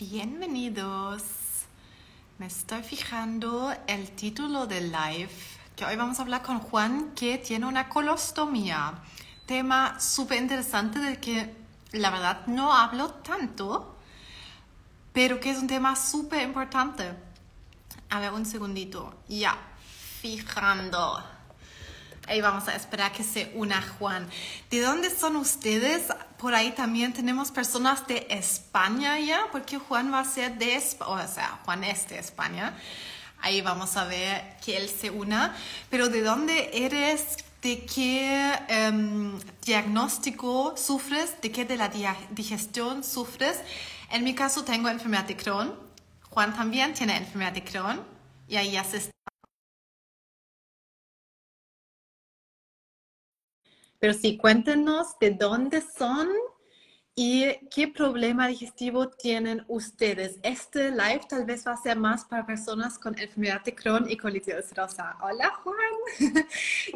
Bienvenidos. Me estoy fijando el título del live, que hoy vamos a hablar con Juan, que tiene una colostomía. Tema súper interesante del que la verdad no hablo tanto, pero que es un tema súper importante. A ver, un segundito. Ya, fijando. Ahí vamos a esperar que se una Juan. ¿De dónde son ustedes? Por ahí también tenemos personas de España ya, porque Juan va a ser de España, o sea, Juan es de España. Ahí vamos a ver que él se una. Pero ¿de dónde eres? ¿De qué em, diagnóstico sufres? ¿De qué de la digestión sufres? En mi caso tengo enfermedad de Crohn. Juan también tiene enfermedad de Crohn. Y ahí ya Pero sí, cuéntenos de dónde son y qué problema digestivo tienen ustedes. Este live tal vez va a ser más para personas con enfermedad de Crohn y colitis ulcerosa. Hola Juan,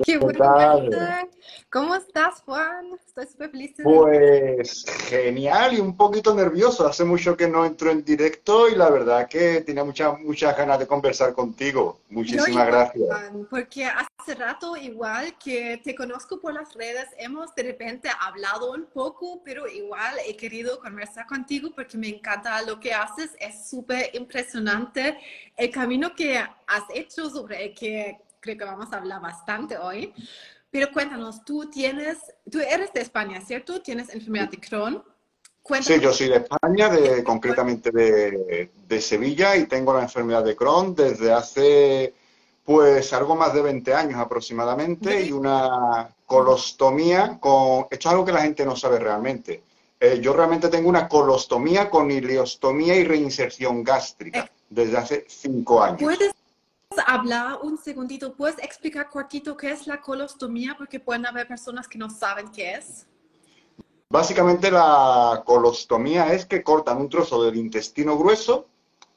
qué bueno. ¿Cómo estás Juan? Estoy súper feliz. pues genial y un poquito nervioso. Hace mucho que no entro en directo y la verdad que tenía muchas muchas ganas de conversar contigo. Muchísimas gracias. porque hace rato igual que te conozco por las redes, hemos de repente hablado un poco, pero igual he querido conversar contigo porque me encanta lo que haces. Es súper impresionante el camino que has hecho sobre el que creo que vamos a hablar bastante hoy. Pero cuéntanos, tú tienes, tú eres de España, ¿cierto? ¿Tienes enfermedad de Crohn? Sí, yo soy de España, de, concretamente de, de, Sevilla, y tengo la enfermedad de Crohn desde hace, pues, algo más de 20 años aproximadamente, y una colostomía con... Esto es algo que la gente no sabe realmente. Eh, yo realmente tengo una colostomía con ileostomía y reinserción gástrica eh, desde hace cinco años. ¿Puedes hablar un segundito? ¿Puedes explicar cortito qué es la colostomía? Porque pueden haber personas que no saben qué es. Básicamente la colostomía es que cortan un trozo del intestino grueso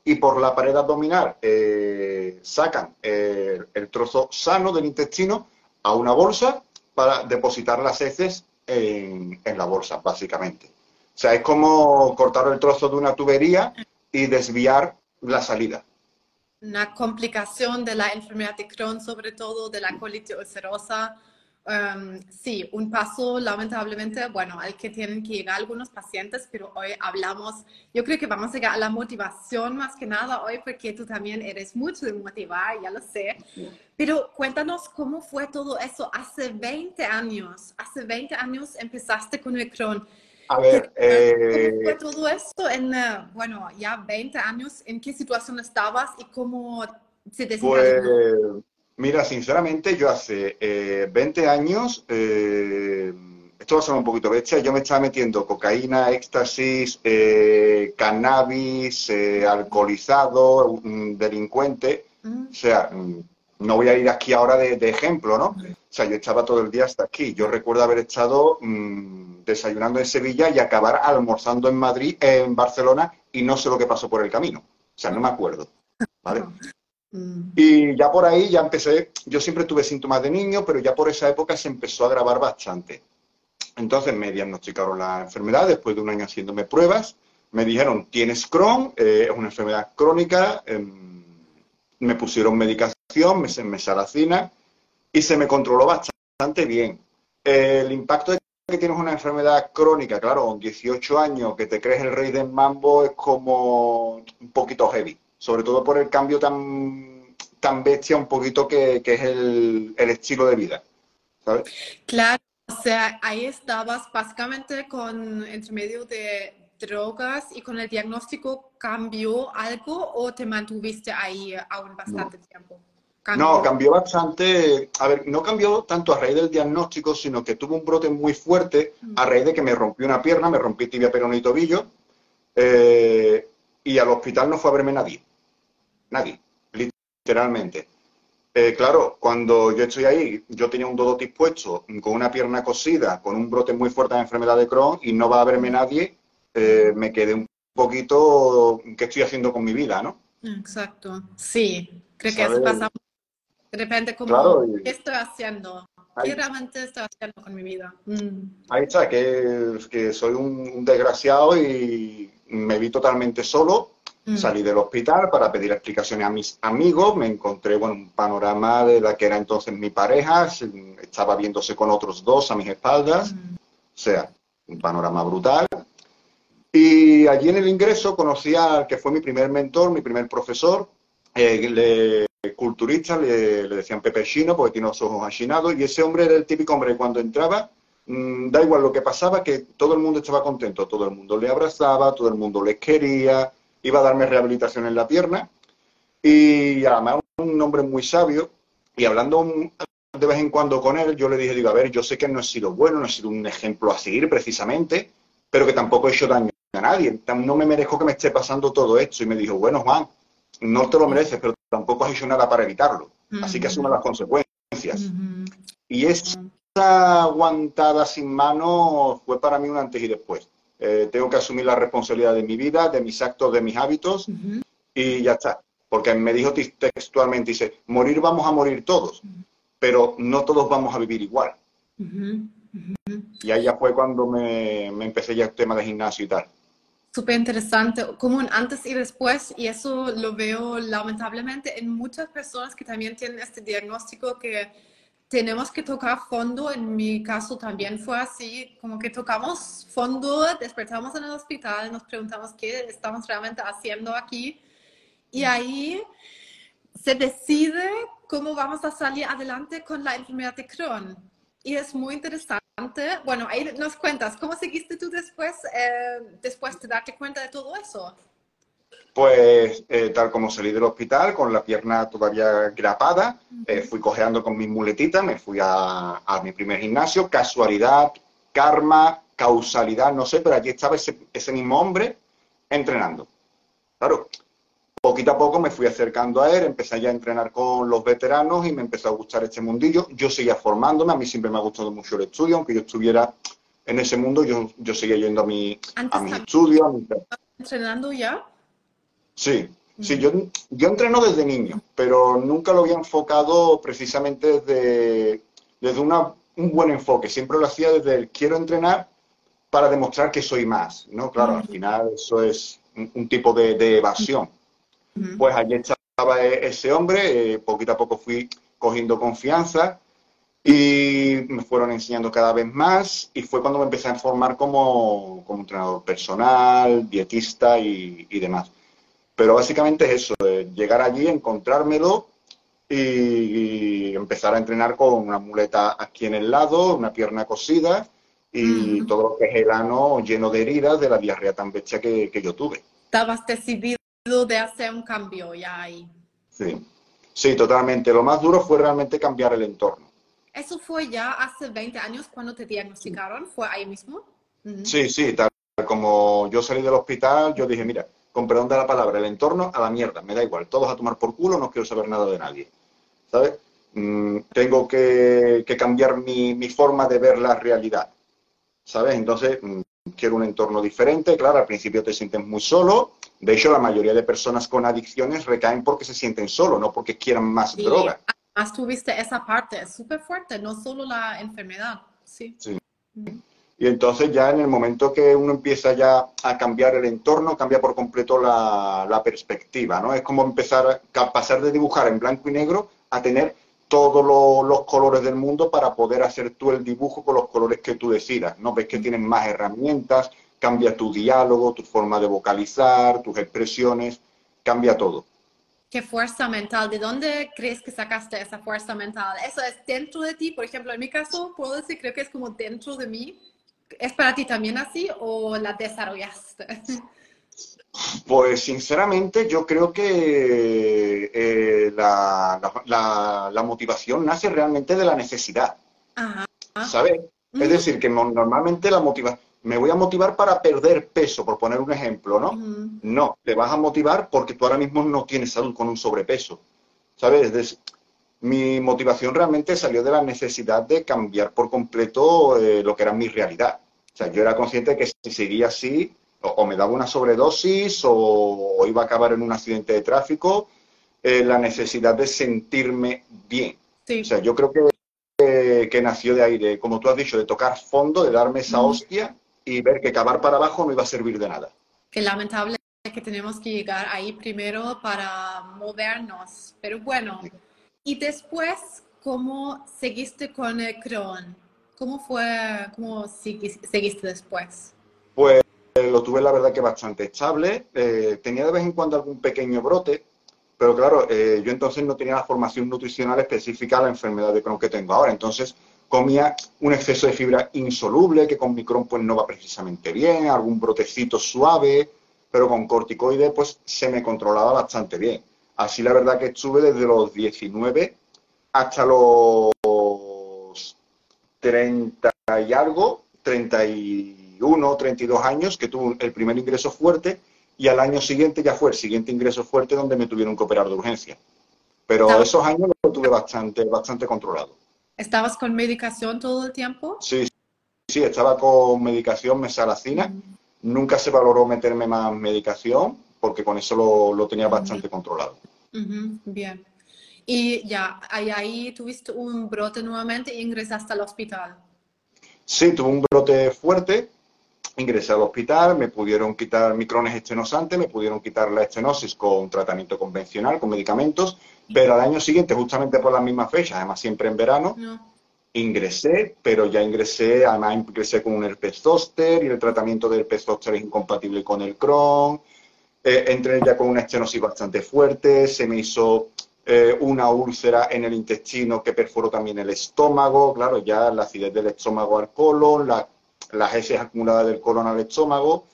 y por la pared abdominal eh, sacan el trozo sano del intestino a una bolsa para depositar las heces en la bolsa, básicamente. O sea, es como cortar el trozo de una tubería y desviar la salida. Una complicación de la enfermedad de Crohn, sobre todo de la colitis ulcerosa. Um, sí, un paso lamentablemente, bueno, al que tienen que llegar algunos pacientes, pero hoy hablamos, yo creo que vamos a llegar a la motivación más que nada hoy, porque tú también eres mucho de motivar, ya lo sé. Pero cuéntanos cómo fue todo eso hace 20 años. Hace 20 años empezaste con el Crohn. A ver, eh... ¿Cómo fue todo esto en, eh, bueno, ya 20 años? ¿En qué situación estabas y cómo se desencadenó? Pues, mira, sinceramente, yo hace 20 eh, años, eh, esto va a sonar un poquito bestia, yo me estaba metiendo cocaína, éxtasis, cannabis, alcoholizado, un delincuente, mm. o sea mm, no voy a ir aquí ahora de, ejemplo, ¿no? O sea, yo estaba todo el día hasta aquí. Yo recuerdo haber estado mm, desayunando en Sevilla y acabar almorzando en Madrid, en Barcelona, y no sé lo que pasó por el camino. O sea, no me acuerdo. ¿Vale? Mm. Y ya por ahí ya empecé, yo siempre tuve síntomas de niño, pero ya por esa época se empezó a agravar bastante. Entonces me diagnosticaron la enfermedad después de un año haciéndome pruebas. Me dijeron, tienes Crohn, eh, es una enfermedad crónica. Em, me pusieron medicación me, me salacina y se me controló bastante bien. El impacto de que tienes una enfermedad crónica, claro, con 18 años, que te crees el rey del mambo, es como un poquito heavy, sobre todo por el cambio tan, tan bestia un poquito que, es el, el, estilo de vida, ¿sabes? Claro, o sea, ahí estabas básicamente con entre medio de drogas y con el diagnóstico cambió algo o te mantuviste ahí aún bastante tiempo? No, cambió bastante. A ver, no cambió tanto a raíz del diagnóstico, sino que tuvo un brote muy fuerte a raíz de que me rompí una pierna, me rompí tibia, perono y tobillo. Eh, y al hospital no fue a verme nadie. Nadie, literalmente. Eh, claro, cuando yo estoy ahí, yo tenía un dodo dispuesto, con una pierna cosida, con un brote muy fuerte de enfermedad de Crohn y no va a verme nadie, eh, me quedé un poquito, ¿qué estoy haciendo con mi vida, no? Exacto, sí, creo que eso pasa de repente, como, ¿qué estoy haciendo? ¿Qué realmente estoy haciendo con mi vida? Mm. Ahí está, que, que soy un, desgraciado y, me vi totalmente solo, mm. salí del hospital para pedir explicaciones a mis amigos, me encontré bueno, un panorama de la que era entonces mi pareja, estaba viéndose con otros dos a mis espaldas, mm. o sea, un panorama brutal. Y allí en el ingreso conocí al que fue mi primer mentor, mi primer profesor, eh, le, culturista, le, decían Pepe Chino porque tiene los ojos achinados, y ese hombre era el típico hombre que cuando entraba Mm, da igual lo que pasaba, que todo el mundo estaba contento, todo el mundo le abrazaba, todo el mundo les quería, iba a darme rehabilitación en la pierna. Y además un hombre muy sabio, y hablando de vez en cuando con él, yo le dije, digo, a ver, yo sé que no he sido bueno, no he sido un ejemplo a seguir precisamente, pero que tampoco he hecho daño a nadie, no me merezco que me esté pasando todo esto. Y me dijo, bueno, Juan, no te lo mereces, pero tampoco has hecho nada para evitarlo. Así que asume las consecuencias. Y es aguantada sin mano fue para mí un antes y después. Eh, tengo que asumir la responsabilidad de mi vida, de mis actos, de mis hábitos y ya está. Porque me dijo textualmente, dice, morir vamos a morir todos, pero no todos vamos a vivir igual. Y ahí ya fue cuando me, me, empecé ya el tema de gimnasio y tal. Súper interesante, como un antes y después, y eso lo veo lamentablemente en muchas personas que también tienen este diagnóstico que tenemos que tocar fondo. En mi caso también fue así, como que tocamos fondo, despertamos en el hospital, nos preguntamos qué estamos realmente haciendo aquí. Y ahí se decide cómo vamos a salir adelante con la enfermedad de Crohn. Y es muy interesante. Bueno, ahí nos cuentas, ¿cómo seguiste tú después, eh, después de darte cuenta de todo eso? Pues eh, tal como salí del hospital, con la pierna todavía grapada, eh, fui cojeando con mis muletitas, me fui a, mi primer gimnasio, casualidad, karma, causalidad, no sé, pero allí estaba ese, mismo hombre entrenando. Claro, poquito a poco me fui acercando a él, empecé ya a entrenar con los veteranos y me empezó a gustar este mundillo. Yo seguía formándome, a mí siempre me ha gustado mucho el estudio, aunque yo estuviera en ese mundo, yo, yo seguía yendo a, mi, a mis estudios. ¿Entrenando ya? Sí, sí, yo, yo entreno desde niño, pero nunca lo había enfocado precisamente desde, desde un buen enfoque. Siempre lo hacía desde el quiero entrenar para demostrar que soy más, ¿no? Claro, al final eso es un, tipo de, evasión. Pues allí estaba e, ese hombre, eh, poquito a poco fui cogiendo confianza y me fueron enseñando cada vez más y fue cuando me empecé a formar como, como entrenador personal, dietista y demás. Pero básicamente es eso, llegar allí, encontrármelo y, empezar a entrenar con una muleta aquí en el lado, una pierna cosida y todo lo que es el ano lleno de heridas de la diarrea tan bestia que, yo tuve. Estabas decidido de hacer un cambio ya ahí. Sí, sí, totalmente. Lo más duro fue realmente cambiar el entorno. ¿Eso fue ya hace 20 años cuando te diagnosticaron? ¿Fue ahí mismo? Sí, sí, tal como yo salí del hospital, yo dije, mira, con perdón de la palabra, el entorno a la mierda, me da igual, todos a tomar por culo, no quiero saber nada de nadie, ¿sabes? Mm, tengo que, cambiar mi, forma de ver la realidad, ¿sabes? Entonces, mm, quiero un entorno diferente, claro, al principio te sientes muy solo, de hecho, la mayoría de personas con adicciones recaen porque se sienten solo, no porque quieran más droga. Además, tuviste esa parte, es súper fuerte, no solo la enfermedad, sí. sí. Mm. Y entonces ya en el momento que uno empieza ya a cambiar el entorno, cambia por completo la, perspectiva, ¿no? Es como empezar a pasar de dibujar en blanco y negro a tener todos los colores del mundo para poder hacer tú el dibujo con los colores que tú decidas, ¿no? Ves que tienes más herramientas, cambia tu diálogo, tu forma de vocalizar, tus expresiones, cambia todo. ¿Qué fuerza mental? ¿De dónde crees que sacaste esa fuerza mental? ¿Eso es dentro de ti? Por ejemplo, en mi caso, puedo decir, creo que es como dentro de mí ¿Es para ti también así o la desarrollaste? Pues sinceramente yo creo que eh, la, motivación nace realmente de la necesidad. ¿Sabes? Es decir, que normalmente la motivación... Me voy a motivar para perder peso, por poner un ejemplo, ¿no? No, te vas a motivar porque tú ahora mismo no tienes salud con un sobrepeso. ¿Sabes? mi motivación realmente salió de la necesidad de cambiar por completo eh, lo que era mi realidad. O sea, yo era consciente de que si seguía así, o, me daba una sobredosis, o, iba a acabar en un accidente de tráfico, eh, la necesidad de sentirme bien. O sea, yo creo que, que nació de ahí, de, como tú has dicho, de tocar fondo, de darme esa hostia y ver que acabar para abajo no iba a servir de nada. que lamentable que tenemos que llegar ahí primero para movernos. Pero bueno, y después, ¿cómo seguiste con el Crohn? ¿Cómo fue, cómo seguiste después? Pues lo tuve la verdad que bastante estable. Eh, tenía de vez en cuando algún pequeño brote, pero claro, eh, yo entonces no tenía la formación nutricional específica a la enfermedad de Crohn que tengo ahora. Entonces comía un exceso de fibra insoluble que con micrón pues no va precisamente bien, algún brotecito suave, pero con corticoides pues se me controlaba bastante bien. Así la verdad que estuve desde los 19 hasta los 30 y algo, 31, 32 años, que tuve el primer ingreso fuerte y al año siguiente ya fue el siguiente ingreso fuerte donde me tuvieron que operar de urgencia. Pero esos años lo tuve bastante, bastante controlado. ¿Estabas con medicación todo el tiempo? Sí, sí, estaba con medicación mesalacina. Nunca se valoró meterme más medicación porque con eso lo, tenía bastante controlado. Bien. Y ya, ahí, ahí tuviste un brote nuevamente e ingresaste al hospital. Sí, tuve un brote fuerte, ingresé al hospital, me pudieron quitar micrones estenosantes, me pudieron quitar la estenosis con tratamiento convencional, con medicamentos, pero al año siguiente, justamente por la misma fecha, además siempre en verano, ingresé, pero ya ingresé, además ingresé con un herpes zóster y el tratamiento del herpes zóster es incompatible con el Crohn. Eh, entré ya con una estenosis bastante fuerte, se me hizo eh, una úlcera en el intestino que perforó también el estómago, claro, ya la acidez del estómago al colon, las heces acumuladas del colon al estómago.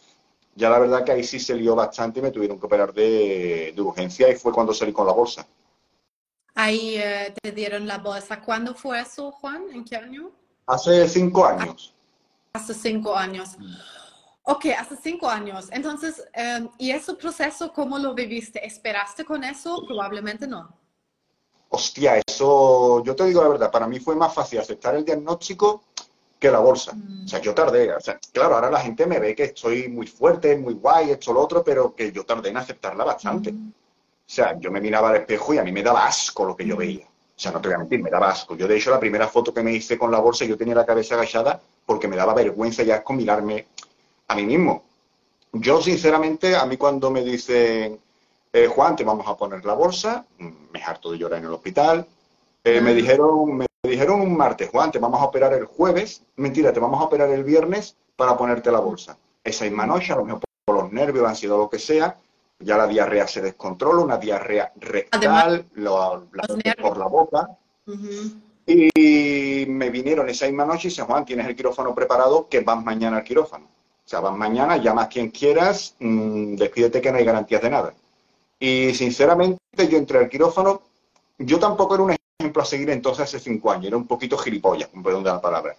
Ya la verdad que ahí sí se lió bastante y me tuvieron que operar de urgencia y fue cuando salí con la bolsa. Ahí eh, te dieron la bolsa. ¿Cuándo fue eso, Juan? ¿En qué año? Hace cinco años. Hace cinco años. Ok, hace cinco años. Entonces, em, ¿y ese proceso cómo lo viviste? ¿Esperaste con eso? Probablemente no. Hostia, eso, yo te digo la verdad, para mí fue más fácil aceptar el diagnóstico que la bolsa. O sea, yo tardé. O sea, claro, ahora la gente me ve que estoy muy fuerte, muy guay, esto, lo otro, pero que yo tardé en aceptarla bastante. O sea, yo me miraba al espejo y a mí me daba asco lo que yo veía. O sea, no te voy a mentir, me daba asco. Yo, de hecho, la primera foto que me hice con la bolsa, yo tenía la cabeza agachada porque me daba vergüenza y asco mirarme a mí mismo. Yo, sinceramente, a mí cuando me dicen, eh, Juan, te vamos a poner la bolsa, mm, me harto de llorar en el hospital. Eh, me, dijeron, me dijeron un martes, Juan, te vamos a operar el jueves. Mentira, te vamos a operar el viernes para ponerte la bolsa. Esa misma noche, a lo mejor por los nervios, ansiedad o lo que sea, ya la diarrea se descontrola, una diarrea rectal, por la boca. Y me vinieron esa misma noche y dice, Juan, tienes el quirófano preparado, que vas mañana al quirófano. O sea, vas mañana, llamas quien quieras, mm, despídete que no hay garantías de nada. Y sinceramente yo entré al quirófano, yo tampoco era un ejemplo a seguir entonces hace cinco años, era un poquito gilipollas, con perdón de la palabra.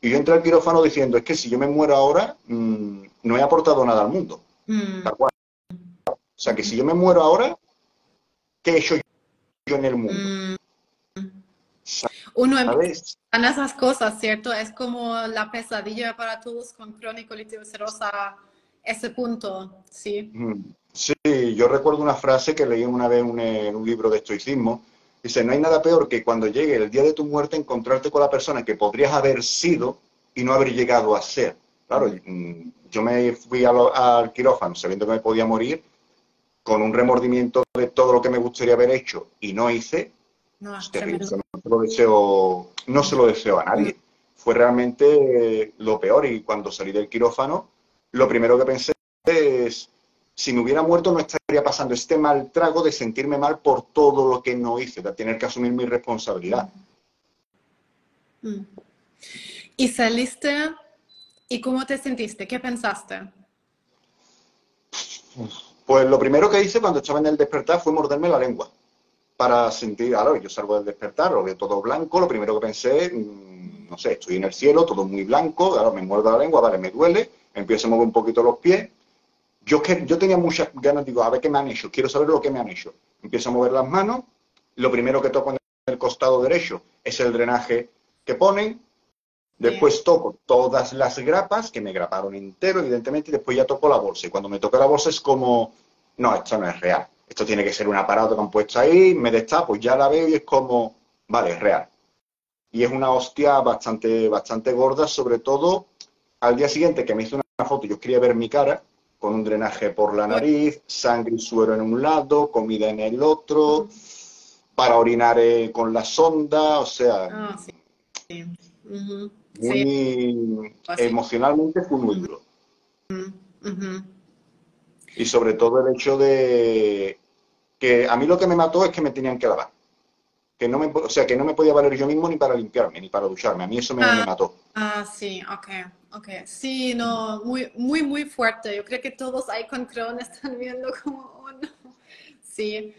Y yo entré al quirófano diciendo, es que si yo me muero ahora, mm, no he aportado nada al mundo. Mm. O sea, que si yo me muero ahora, ¿qué he hecho yo en el mundo? Mm. Uno empieza en esas cosas, ¿cierto? Es como la pesadilla para todos con crónico ulcerosa, ese punto, ¿sí? Sí, yo recuerdo una frase que leí una vez en un libro de estoicismo. Dice, no hay nada peor que cuando llegue el día de tu muerte encontrarte con la persona que podrías haber sido y no haber llegado a ser. Claro, mm, yo me fui al quirófano sabiendo que me podía morir con un remordimiento de todo lo que me gustaría haber hecho y no hice, no, se lo deseo, no se lo deseo a nadie. Fue realmente lo peor y cuando salí del quirófano, lo primero que pensé es, si me hubiera muerto no estaría pasando este mal trago de sentirme mal por todo lo que no hice, de tener que asumir mi responsabilidad. Mm. ¿Y saliste? ¿Y cómo te sentiste? ¿Qué pensaste? Pues lo primero que hice cuando estaba en el despertar fue morderme la lengua. Para sentir, ahora yo salgo del despertar, lo veo todo blanco, lo primero que pensé, mm, no sé, estoy en el cielo, todo muy blanco, ahora me muerdo la lengua, vale, me duele, empiezo a mover un poquito los pies. Yo, que, yo tenía muchas ganas, digo, a ver qué me han hecho, quiero saber lo que me han hecho. Empiezo a mover las manos, lo primero que toco en el costado derecho es el drenaje que ponen, Después toco todas las grapas, que me graparon entero, evidentemente, y después ya toco la bolsa. Y cuando me toca la bolsa es como, no, esto no es real. Esto tiene que ser un aparato que han puesto ahí, me destapo, ya la veo y es como, vale, es real. Y es una hostia bastante, bastante gorda, sobre todo al día siguiente que me hice una foto, yo quería ver mi cara con un drenaje por la nariz, sangre y suero en un lado, comida en el otro, para orinar eh, con la sonda, o sea, ah, sí. muy emocionalmente fue muy duro. Y sobre todo el hecho de que a mí lo que me mató es que me tenían que lavar. Que no me, o sea, que no me podía valer yo mismo ni para limpiarme, ni para ducharme. A mí eso me, ah, mató. Ah, sí, ok, ok. Sí, no, muy, muy, muy fuerte. Yo creo que todos ahí con Crohn están viendo como, oh, no. Sí.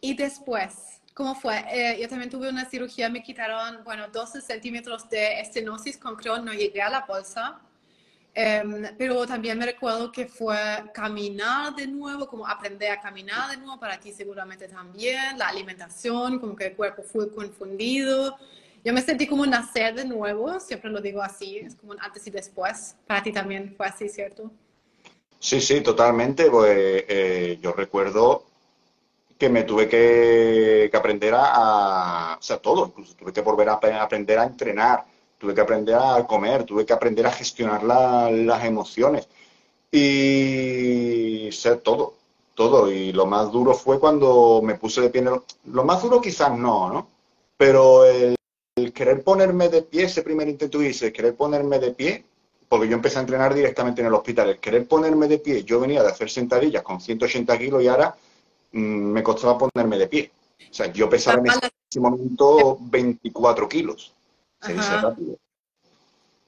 Y después, ¿cómo fue? Eh, yo también tuve una cirugía, me quitaron, bueno, 12 centímetros de estenosis con Crohn, no llegué a la bolsa. Em, pero también me recuerdo que fue caminar de nuevo, como aprender a caminar de nuevo, para ti seguramente también, la alimentación, como que el cuerpo fue confundido. Yo me sentí como nacer de nuevo, siempre lo digo así, es como un antes y después. Para ti también fue así, ¿cierto? Sí, sí, totalmente. Pues, eh, yo recuerdo que me tuve que, aprender a, o sea, todo, incluso tuve que volver a aprender a entrenar tuve que aprender a comer, tuve que aprender a gestionar las emociones y ser todo, todo. Y lo más duro fue cuando me puse de pie. Lo más duro quizás no, ¿no? Pero el, querer ponerme de pie, ese primer intento hice, querer ponerme de pie, porque yo empecé a entrenar directamente en el hospital, el querer ponerme de pie, yo venía de hacer sentadillas con 180 kilos y ahora mm, me costaba ponerme de pie. O sea, yo pesaba en ese momento 24 kilos.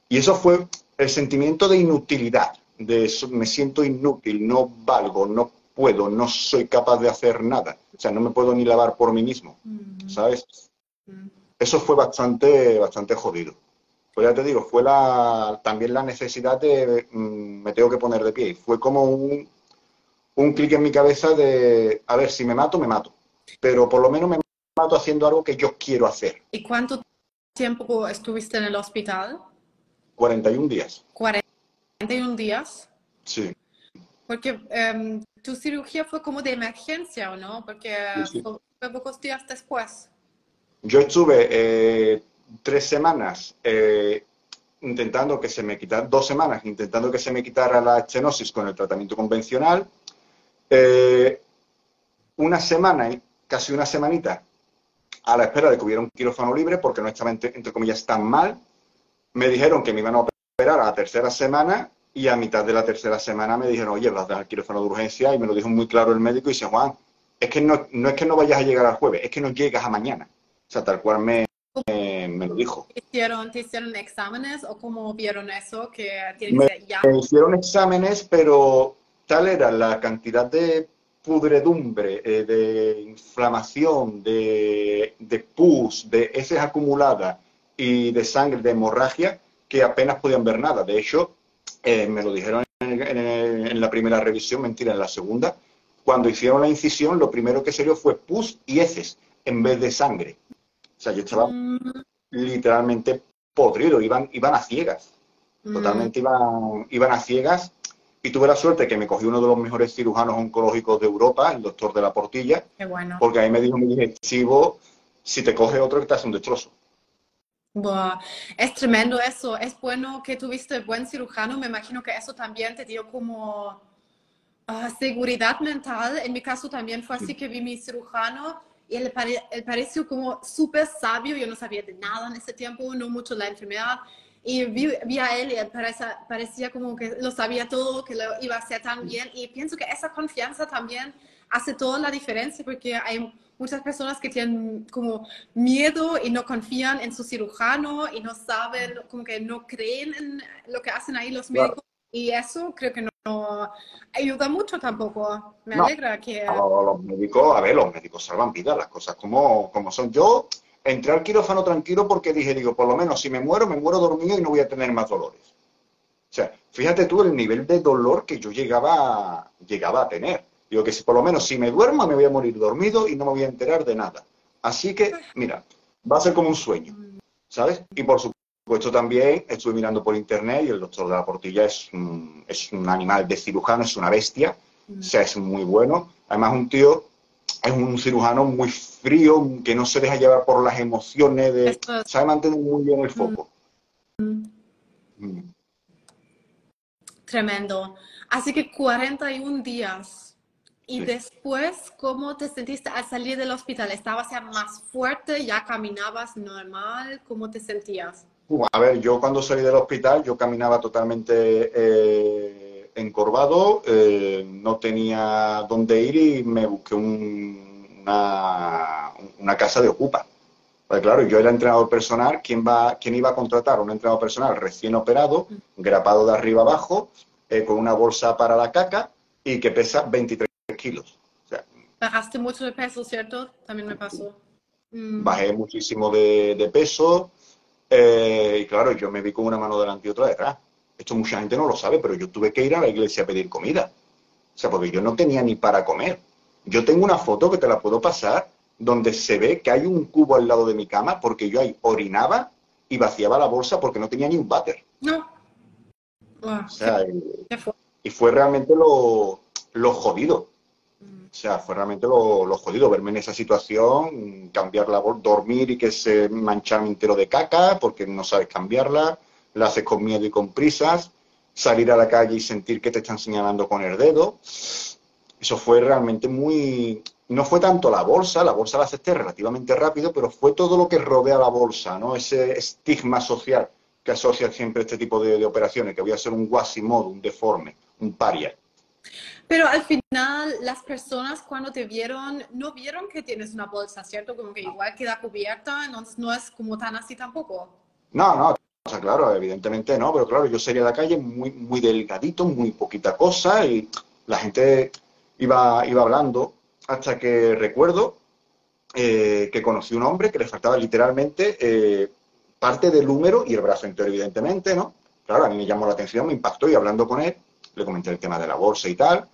Y eso fue el sentimiento de inutilidad, de eso, me siento inútil, no valgo, no puedo, no soy capaz de hacer nada. O sea, no me puedo ni lavar por mí mismo. ¿sabes? Mm. Eso fue bastante, bastante jodido. Pues ya te digo, fue la, también la necesidad de mm, me tengo que poner de pie. Fue como un, un clic en mi cabeza de, a ver, si me mato, me mato. Pero por lo menos me mato haciendo algo que yo quiero hacer. ¿Y cuánto tiempo estuviste en el hospital? 41 días. 41 días. Sí. Porque em, tu cirugía fue como de emergencia, ¿o no? Porque fue pocos días después. Yo estuve eh, tres semanas eh, intentando que se me quitara, dos semanas intentando que se me quitara la estenosis con el tratamiento convencional. Eh, una semana, casi una semanita, a la espera de que hubiera un quirófano libre, porque no estaba, entre, comillas, tan mal. Me dijeron que me iban a operar a la tercera semana y a mitad de la tercera semana me dijeron, oye, vas a dar quirófano de urgencia y me lo dijo muy claro el médico y dice, Juan, es que no, no es que no vayas a llegar al jueves, es que no llegas a mañana. O sea, tal cual me, me, lo dijo. ¿Te hicieron, ¿Te hicieron exámenes o cómo vieron eso? Que me, me hicieron exámenes, pero tal era la cantidad de pudredumbre, eh, de inflamación, de, de pus, de heces acumuladas y de sangre, de hemorragia, que apenas podían ver nada. De hecho, eh, me lo dijeron en, la primera revisión, mentira, en la segunda, cuando hicieron la incisión, lo primero que salió fue pus y heces en vez de sangre. O sea, yo estaba mm. literalmente podrido, iban, iban a ciegas. Mm. Totalmente iban, iban a ciegas y tuve la suerte que me cogió uno de los mejores cirujanos oncológicos de Europa, el doctor de la Portilla. Qué bueno. Porque ahí me dijo mi digestivo, si te coge otro, te hace un destrozo. es tremendo eso. Es bueno que tuviste buen cirujano. Me imagino que eso también te dio como ah, seguridad mental. En mi caso también fue así que vi mi cirujano y él, él pareció como súper sabio. Yo no sabía de nada en ese tiempo, no mucho la enfermedad y vi, a él y parecía, parecía como que lo sabía todo, que lo iba a hacer tan bien. Y pienso que esa confianza también hace toda la diferencia porque hay muchas personas que tienen como miedo y no confían en su cirujano y no saben, como que no creen en lo que hacen ahí los médicos. Y eso creo que no, ayuda mucho tampoco. Me alegra que... Los médicos, a ver, los médicos salvan vidas, las cosas como, como son. Yo entré al quirófano tranquilo porque dije, digo, por lo menos si me muero, me muero dormido y no voy a tener más dolores. O sea, fíjate tú el nivel de dolor que yo llegaba, llegaba a tener. Digo que si por lo menos si me duermo me voy a morir dormido y no me voy a enterar de nada. Así que, mira, va a ser como un sueño, ¿sabes? Y por supuesto también estuve mirando por internet y el doctor de la Portilla es un, es un animal de cirujano, es una bestia, o sea, es muy bueno. Además, un tío es un cirujano muy frío, que no se deja llevar por las emociones, de, sabe mantener muy bien el foco. Mm. Mm. Tremendo. Así que 41 días. Y después, ¿cómo te sentiste al salir del hospital? ¿Estabas ya más fuerte? ¿Ya caminabas normal? ¿Cómo te sentías? a ver, yo cuando salí del hospital, yo caminaba totalmente eh, encorvado, eh, no tenía dónde ir y me busqué una, una casa de ocupa. Pues claro, yo era entrenador personal, ¿quién, va, ¿quién iba a contratar? Un entrenador personal recién operado, grapado de arriba abajo, eh, con una bolsa para la caca y que pesa 23 kilos. Bajaste mucho de peso, ¿cierto? También me pasó. Mm. Bajé muchísimo de, peso eh, y claro, yo me vi con una mano delante y otra detrás. Esto mucha gente no lo sabe, pero yo tuve que ir a la iglesia a pedir comida. O sea, porque yo no tenía ni para comer. Yo tengo una foto que te la puedo pasar donde se ve que hay un cubo al lado de mi cama porque yo ahí orinaba y vaciaba la bolsa porque no tenía ni un váter. No. o sea, y, fue realmente lo, lo jodido. Mm. O sea, fue realmente lo, lo, jodido verme en esa situación, cambiar la bolsa, dormir y que se mancharme entero de caca porque no sabes cambiarla, la haces con miedo y con prisas, salir a la calle y sentir que te están señalando con el dedo. Eso fue realmente muy, no fue tanto la bolsa, la bolsa la acepté relativamente rápido, pero fue todo lo que rodea la bolsa, ¿no? Ese estigma social que asocia siempre este tipo de, operaciones, que voy a ser un guasimodo, un deforme, un paria. Pero al final, las personas cuando te vieron, no vieron que tienes una bolsa, ¿cierto? Como que igual queda cubierta, entonces no es como tan así tampoco. No, no, o sea, claro, evidentemente no, pero claro, yo sería de la calle muy, muy delgadito, muy poquita cosa y la gente iba, iba hablando hasta que recuerdo eh, que conocí un hombre que le faltaba literalmente eh, parte del húmero y el brazo entero, evidentemente, ¿no? Claro, a mí me llamó la atención, me impactó y hablando con él, le comenté el tema de la bolsa y tal,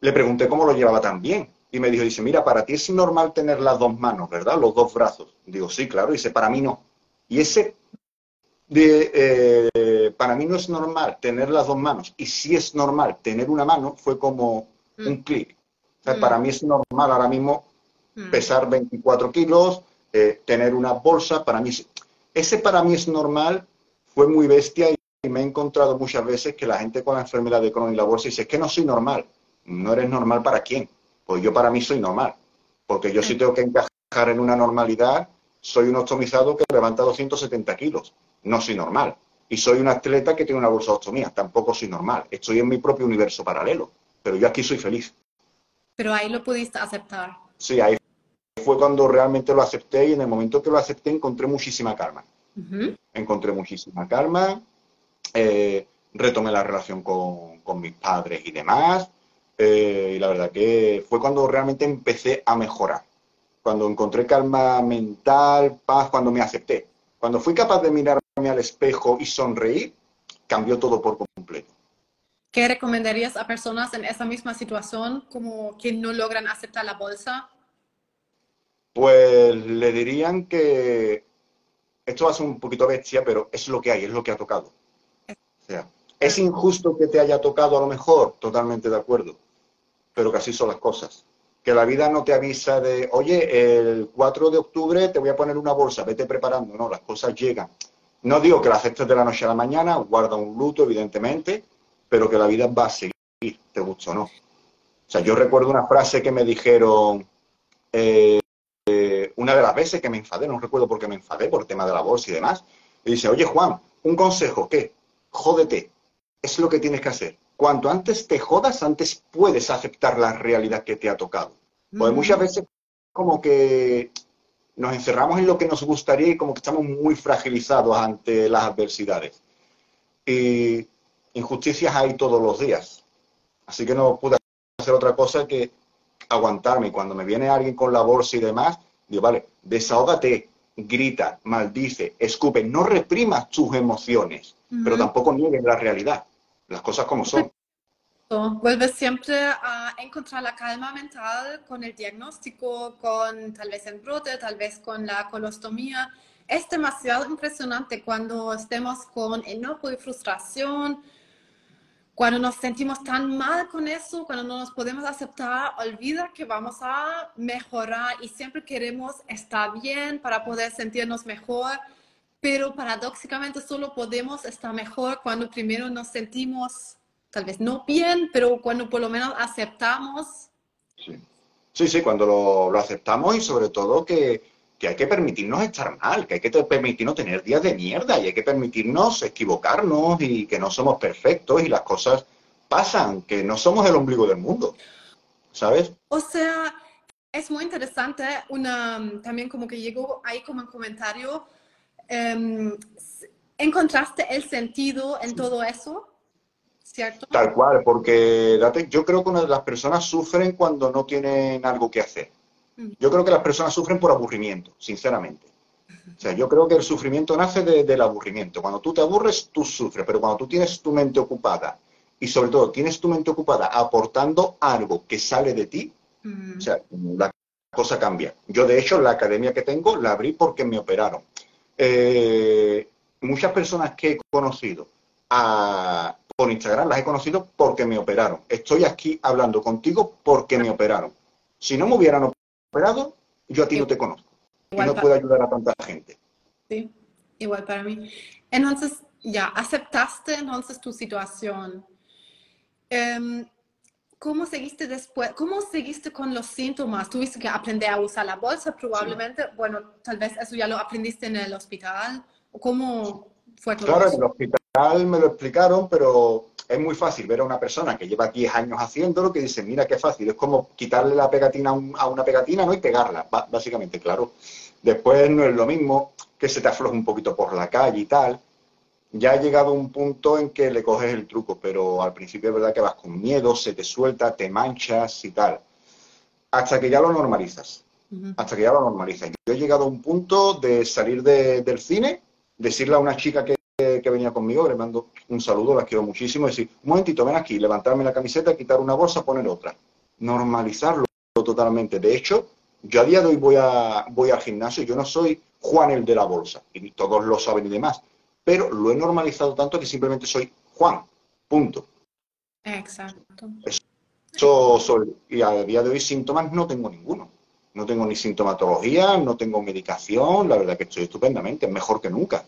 le pregunté cómo lo llevaba tan bien. Y me dijo, dice, mira, para ti es normal tener las dos manos, ¿verdad? Los dos brazos. Digo, sí, claro. Dice, para mí no. Y ese de, eh, para mí no es normal tener las dos manos. Y si es normal tener una mano, fue como mm. un clic. Para mm. mí es normal ahora mismo mm. pesar 24 kilos, eh, tener una bolsa, para mí, ese para mí es normal, fue muy bestia y, me he encontrado muchas veces que la gente con la enfermedad de Crohn y la bolsa dice, es que no soy normal. No eres normal para quién. Pues yo para mí soy normal. Porque yo sí tengo que encajar en una normalidad, soy un ostomizado que levanta 270 kilos. No soy normal. Y soy un atleta que tiene una bolsa de ostomía. Tampoco soy normal. Estoy en mi propio universo paralelo. Pero yo aquí soy feliz. Pero ahí lo pudiste aceptar. Sí, ahí fue cuando realmente lo acepté y en el momento que lo acepté encontré muchísima calma. Encontré muchísima calma, eh, retomé la relación con, mis padres y demás. Eh, y la verdad que fue cuando realmente empecé a mejorar. Cuando encontré calma mental, paz, cuando me acepté. Cuando fui capaz de mirarme al espejo y sonreír, cambió todo por completo. ¿Qué recomendarías a personas en esa misma situación como que no logran aceptar la bolsa? Pues le dirían que esto ser un poquito bestia, pero es lo que hay, es lo que ha tocado. O sea, es injusto que te haya tocado a lo mejor, totalmente de acuerdo, pero que así son las cosas. Que la vida no te avisa de, oye, el 4 de octubre te voy a poner una bolsa, vete preparando. No, las cosas llegan. No digo que la aceptes de la noche a la mañana, guarda un luto, evidentemente, pero que la vida va a seguir, te gusta o no. O sea, yo recuerdo una frase que me dijeron eh, eh, una de las veces que me enfadé, no recuerdo por qué me enfadé, por el tema de la bolsa y demás. Y dice, oye Juan, un consejo, ¿qué? Jódete, es lo que tienes que hacer. Cuanto antes te jodas, antes puedes aceptar la realidad que te ha tocado. Porque muchas veces como que nos encerramos en lo que nos gustaría y como que estamos muy fragilizados ante las adversidades. Y injusticias hay todos los días. Así que no pude hacer otra cosa que aguantarme. Y cuando me viene alguien con la bolsa y demás, digo, vale, desahógate, grita, maldice, escupe, no reprimas tus emociones, pero tampoco niegues la realidad, las cosas como son. Vuelves siempre a encontrar la calma mental con el diagnóstico, con tal vez el brote, tal vez con la colostomía. Es demasiado impresionante cuando estemos con enojo y frustración, cuando nos sentimos tan mal con eso, cuando no nos podemos aceptar, olvida que vamos a mejorar y siempre queremos estar bien para poder sentirnos mejor, pero paradójicamente solo podemos estar mejor cuando primero nos sentimos tal vez no bien, pero cuando por lo menos aceptamos. Sí, sí, sí cuando lo, lo aceptamos y sobre todo que, que hay que permitirnos estar mal, que hay que permitirnos tener días de mierda y hay que permitirnos equivocarnos y que no somos perfectos y las cosas pasan, que no somos el ombligo del mundo, ¿sabes? O sea, es muy interesante, una, también como que llegó ahí como un comentario, em, ¿encontraste el sentido en todo eso? ¿Cierto? Tal cual, porque date, yo creo que de las personas sufren cuando no tienen algo que hacer. Mm. Yo creo que las personas sufren por aburrimiento, sinceramente. O sea, yo creo que el sufrimiento nace del aburrimiento. Cuando tú te aburres, tú sufres, pero cuando tú tienes tu mente ocupada y sobre todo tienes tu mente ocupada aportando algo que sale de ti, o sea, la cosa cambia. Yo, de hecho, la academia que tengo la abrí porque me operaron. Eh, muchas personas que he conocido por Instagram las he conocido porque me operaron. Estoy aquí hablando contigo porque me operaron. Si no me hubieran operado, yo a ti no te conozco. y no puedo ayudar a tanta gente. Sí, igual para mí. Entonces, ya, aceptaste entonces tu situación. Em, ¿Cómo seguiste después? ¿Cómo seguiste con los síntomas? ¿Tuviste que aprender a usar la bolsa? Probablemente, bueno, tal vez eso ya lo aprendiste en el hospital. ¿Cómo fue todo Claro, en el hospital me lo explicaron, pero es muy fácil ver a una persona que lleva 10 años haciéndolo que dice, mira qué fácil, es como quitarle la pegatina a, una pegatina ¿no? y pegarla, básicamente, claro. Después no es lo mismo que se te afloje un poquito por la calle y tal ya ha llegado un punto en que le coges el truco, pero al principio es verdad que vas con miedo, se te suelta, te manchas y tal. Hasta que ya lo normalizas. Hasta que ya lo normalizas. Yo he llegado a un punto de salir del cine, decirle a una chica que, venía conmigo, le mando un saludo, la quiero muchísimo, decir, un momentito, ven aquí, levantarme la camiseta, quitar una bolsa, poner otra. Normalizarlo totalmente. De hecho, yo a día de hoy voy, a, voy al gimnasio, yo no soy Juan el de la bolsa, y todos lo saben y demás pero lo he normalizado tanto que simplemente soy Juan, punto. Exacto. Eso soy. Y a día de hoy síntomas no tengo ninguno. No tengo ni sintomatología, no tengo medicación, la verdad que estoy estupendamente, mejor que nunca.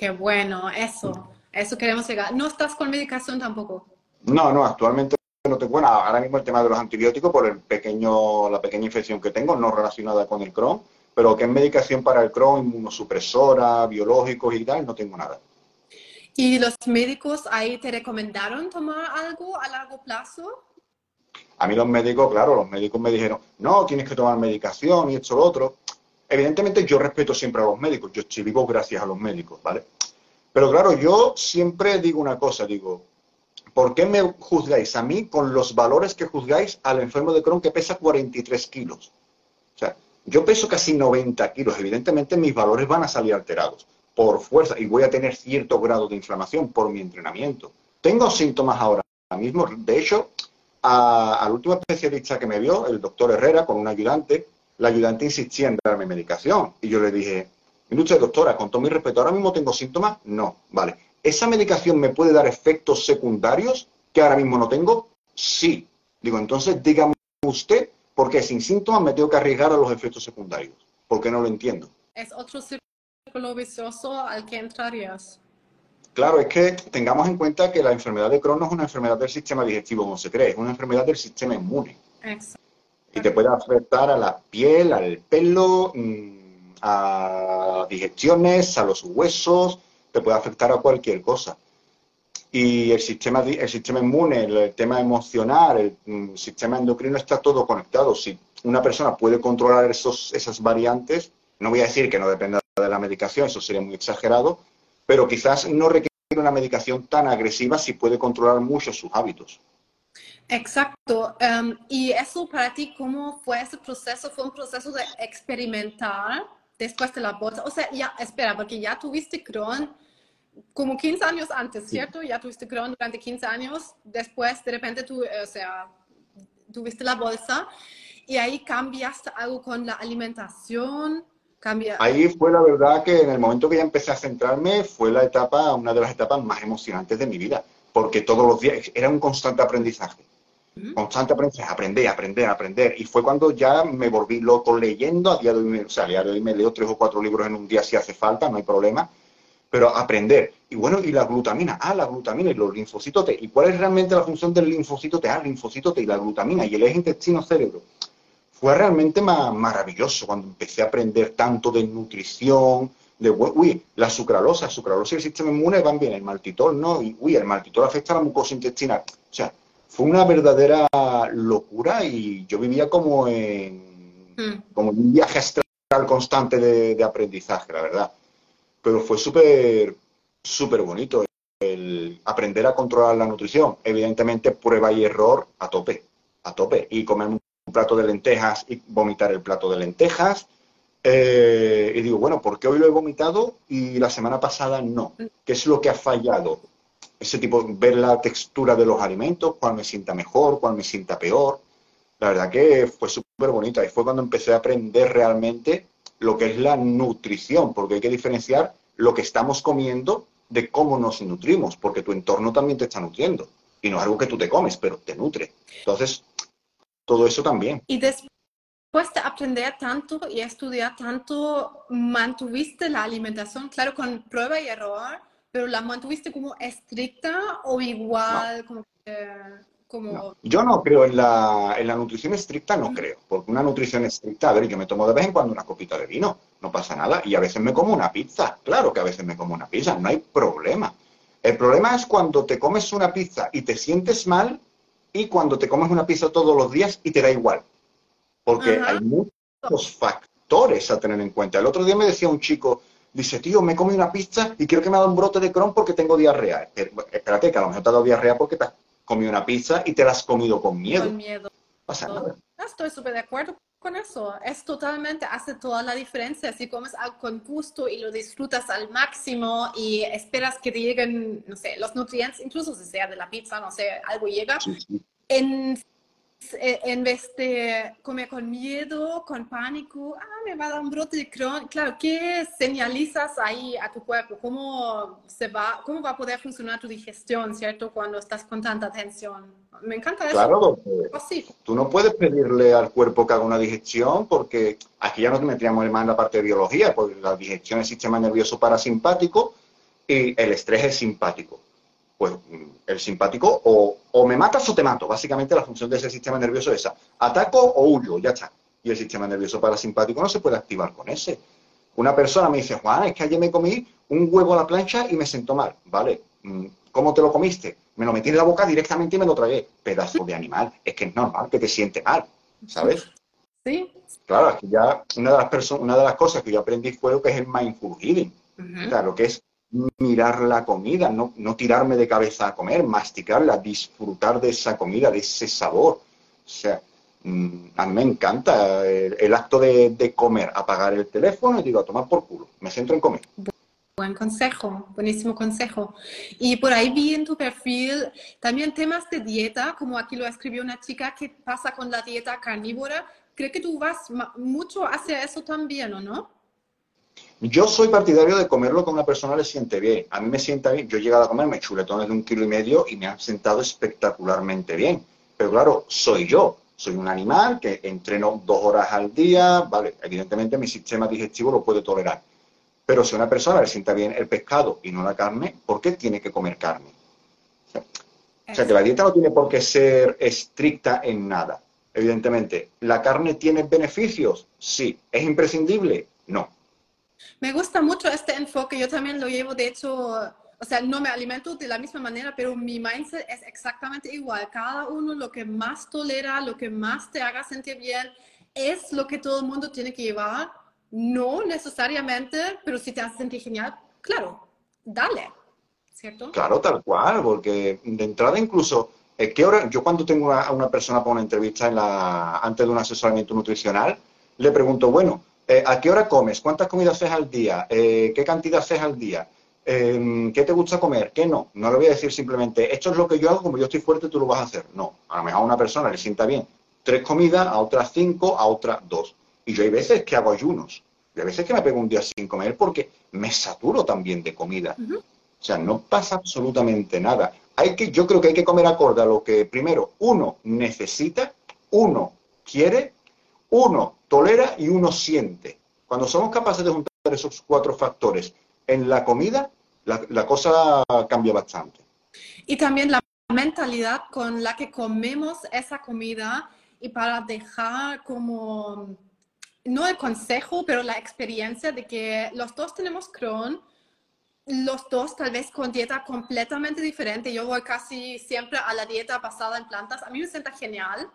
Qué bueno, eso, eso queremos llegar. ¿No estás con medicación tampoco? No, no, actualmente no tengo, bueno, ahora mismo el tema de los antibióticos por el pequeño, la pequeña infección que tengo, no relacionada con el Crohn, pero que es medicación para el Crohn, inmunosupresora, biológicos y tal, no tengo nada. ¿Y los médicos ahí te recomendaron tomar algo a largo plazo? A mí los médicos, claro, los médicos me dijeron, no, tienes que tomar medicación y esto, lo otro. Evidentemente yo respeto siempre a los médicos, yo estoy vivo gracias a los médicos, ¿vale? Pero claro, yo siempre digo una cosa, digo, ¿por qué me juzgáis a mí con los valores que juzgáis al enfermo de Crohn que pesa 43 kilos? O sea, yo peso casi 90 kilos, evidentemente mis valores van a salir alterados por fuerza y voy a tener cierto grado de inflamación por mi entrenamiento. Tengo síntomas ahora mismo, de hecho, al último especialista que me vio, el doctor Herrera, con un ayudante, la ayudante insistía en darme medicación y yo le dije, mire usted doctora, con todo mi respeto, ¿ahora mismo tengo síntomas? No, vale. ¿Esa medicación me puede dar efectos secundarios que ahora mismo no tengo? Sí. Digo, entonces dígame usted porque sin síntomas me tengo que arriesgar a los efectos secundarios, porque no lo entiendo. Es otro círculo vicioso al que entrarías. Claro, es que tengamos en cuenta que la enfermedad de Crohn no es una enfermedad del sistema digestivo como se cree, es una enfermedad del sistema inmune. Exacto. Y te puede afectar a la piel, al pelo, mm, a digestiones, a los huesos, te puede afectar a cualquier cosa y el sistema, el sistema inmune, el tema emocional, el, mm, sistema endocrino está todo conectado. Si una persona puede controlar esos, esas variantes, no voy a decir que no dependa de la medicación, eso sería muy exagerado, pero quizás no requiere una medicación tan agresiva si puede controlar mucho sus hábitos. Exacto. Em, ¿Y eso para ti, cómo fue ese proceso? ¿Fue un proceso de experimentar después de la bolsa? O sea, ya, espera, porque ya tuviste Crohn, como 15 años antes, ¿cierto? Ya tuviste Crohn durante 15 años, después de repente tú, o sea, tuviste la bolsa y ahí cambiaste algo con la alimentación. Cambia... Ahí fue la verdad que en el momento que ya empecé a centrarme fue la etapa, una de las etapas más emocionantes de mi vida, porque todos los días era un constante aprendizaje. Constante aprendizaje, aprender, aprender, aprender. Y fue cuando ya me volví loco leyendo. A día de hoy, o sea, a día de hoy me leo tres o cuatro libros en un día si hace falta, no hay problema pero aprender. Y bueno, y la glutamina, ah, la glutamina y los linfocitos T. ¿Y cuál es realmente la función del linfocito T? Ah, linfocito T y la glutamina y el eje intestino-cerebro. Fue realmente maravilloso cuando empecé a aprender tanto de nutrición, de, uy, la sucralosa, sucralosa y el sistema inmune van bien, el maltitol no, y uy, el maltitol afecta a la mucosa intestinal. O sea, fue una verdadera locura y yo vivía como en, hmm. como un viaje astral constante de, aprendizaje, la verdad. Pero fue súper, súper bonito el aprender a controlar la nutrición. Evidentemente, prueba y error a tope, a tope. Y comer un plato de lentejas y vomitar el plato de lentejas. Eh, y digo, bueno, ¿por qué hoy lo he vomitado y la semana pasada no? ¿Qué es lo que ha fallado? Ese tipo, ver la textura de los alimentos, cuál me sienta mejor, cuál me sienta peor. La verdad que fue súper bonita y fue cuando empecé a aprender realmente lo que es la nutrición, porque hay que diferenciar lo que estamos comiendo de cómo nos nutrimos, porque tu entorno también te está nutriendo. Y no es algo que tú te comes, pero te nutre. Entonces, todo eso también. Y después de aprender tanto y estudiar tanto, mantuviste la alimentación, claro, con prueba y error, pero la mantuviste como estricta o igual, como que yo no creo en la, en la nutrición estricta, no creo, porque una nutrición estricta, a ver, yo me tomo de vez en cuando una copita de vino, no pasa nada, y a veces me como una pizza, claro que a veces me como una pizza, no hay problema. El problema es cuando te comes una pizza y te sientes mal y cuando te comes una pizza todos los días y te da igual, porque hay muchos factores a tener en cuenta. El otro día me decía un chico, dice, tío, me comí una pizza y creo que me ha dado un brote de Crohn porque tengo diarrea. Espérate, que a lo mejor te ha dado diarrea porque te comido una pizza y te la has comido con miedo. Con miedo. Estoy súper de acuerdo con eso. Es totalmente, hace toda la diferencia. Si comes algo con gusto y lo disfrutas al máximo y esperas que te lleguen, no sé, los nutrientes, incluso si sea de la pizza, no sé, algo llega. En eh, en vez de comer con miedo, con pánico, ah, me va a dar un brote de Crohn. Claro, ¿qué señalizas ahí a tu cuerpo? ¿Cómo, se va, ¿Cómo va a poder funcionar tu digestión, cierto? Cuando estás con tanta tensión. Me encanta eso. Claro, tú no puedes pedirle al cuerpo que haga una digestión porque aquí ya nos metíamos más en la parte de biología, porque la digestión es el sistema nervioso parasimpático y el estrés es simpático pues el simpático o, me matas o te mato. Básicamente la función de ese sistema nervioso es esa. Ataco o huyo, ya está. Y el sistema nervioso parasimpático no se puede activar con ese. Una persona me dice, Juan, es que ayer me comí un huevo a la plancha y me sentó mal. Vale, mm, ¿cómo te lo comiste? Me lo metí en la boca directamente y me lo tragué. Pedazo de animal. Es que es normal que te siente mal, ¿sabes? Sí. Claro, aquí ya una de las, una de las cosas que yo aprendí fue lo que es el mindful eating. Claro, lo que es mirar la comida, no, no, tirarme de cabeza a comer, masticarla, disfrutar de esa comida, de ese sabor. O sea, mm, a mí me encanta el, acto de, comer, apagar el teléfono y digo, a tomar por culo, me centro en comer. Buen consejo, buenísimo consejo. Y por ahí vi en tu perfil también temas de dieta, como aquí lo escribió una chica, ¿qué pasa con la dieta carnívora? Creo que tú vas mucho hacia eso también, ¿o no? Yo soy partidario de comerlo que a una persona le siente bien. A mí me sienta bien. Yo he llegado a comerme chuletones de un kilo y medio y me han sentado espectacularmente bien. Pero claro, soy yo. Soy un animal que entreno dos horas al día. Vale, evidentemente mi sistema digestivo lo puede tolerar. Pero si a una persona le sienta bien el pescado y no la carne, ¿por qué tiene que comer carne? O sea, que la dieta no tiene por qué ser estricta en nada. Evidentemente, ¿la carne tiene beneficios? Sí. ¿Es imprescindible? No. Me gusta mucho este enfoque, yo también lo llevo, de hecho, o sea, no me alimento de la misma manera, pero mi mindset es exactamente igual. Cada uno lo que más tolera, lo que más te haga sentir bien, es lo que todo el mundo tiene que llevar. No necesariamente, pero si te hace sentir genial, claro, dale, ¿cierto? Claro, tal cual, porque de entrada incluso, eh, ¿qué hora? Yo cuando tengo a una persona para una entrevista antes de un asesoramiento nutricional, le pregunto, bueno, eh, ¿A qué hora comes? ¿Cuántas comidas haces al día? Eh, ¿Qué cantidad haces al día? Em, ¿Qué te gusta comer? ¿Qué no? No le voy a decir simplemente, esto es lo que yo hago, como yo estoy fuerte, tú lo vas a hacer. No, a lo mejor a una persona le sienta bien tres comidas, a otras cinco, a otras dos. Y yo hay veces que hago ayunos. Y hay veces que me pego un día sin comer porque me saturo también de comida. O sea, no pasa absolutamente nada. Hay que, yo creo que hay que comer acorde a lo que primero uno necesita, uno quiere uno tolera y uno siente. Cuando somos capaces de juntar esos cuatro factores en la comida, la, cosa cambia bastante. Y también la mentalidad con la que comemos esa comida y para dejar como, no el consejo, pero la experiencia de que los dos tenemos Crohn, los dos tal vez con dieta completamente diferente. Yo voy casi siempre a la dieta basada en plantas. A mí me sienta genial.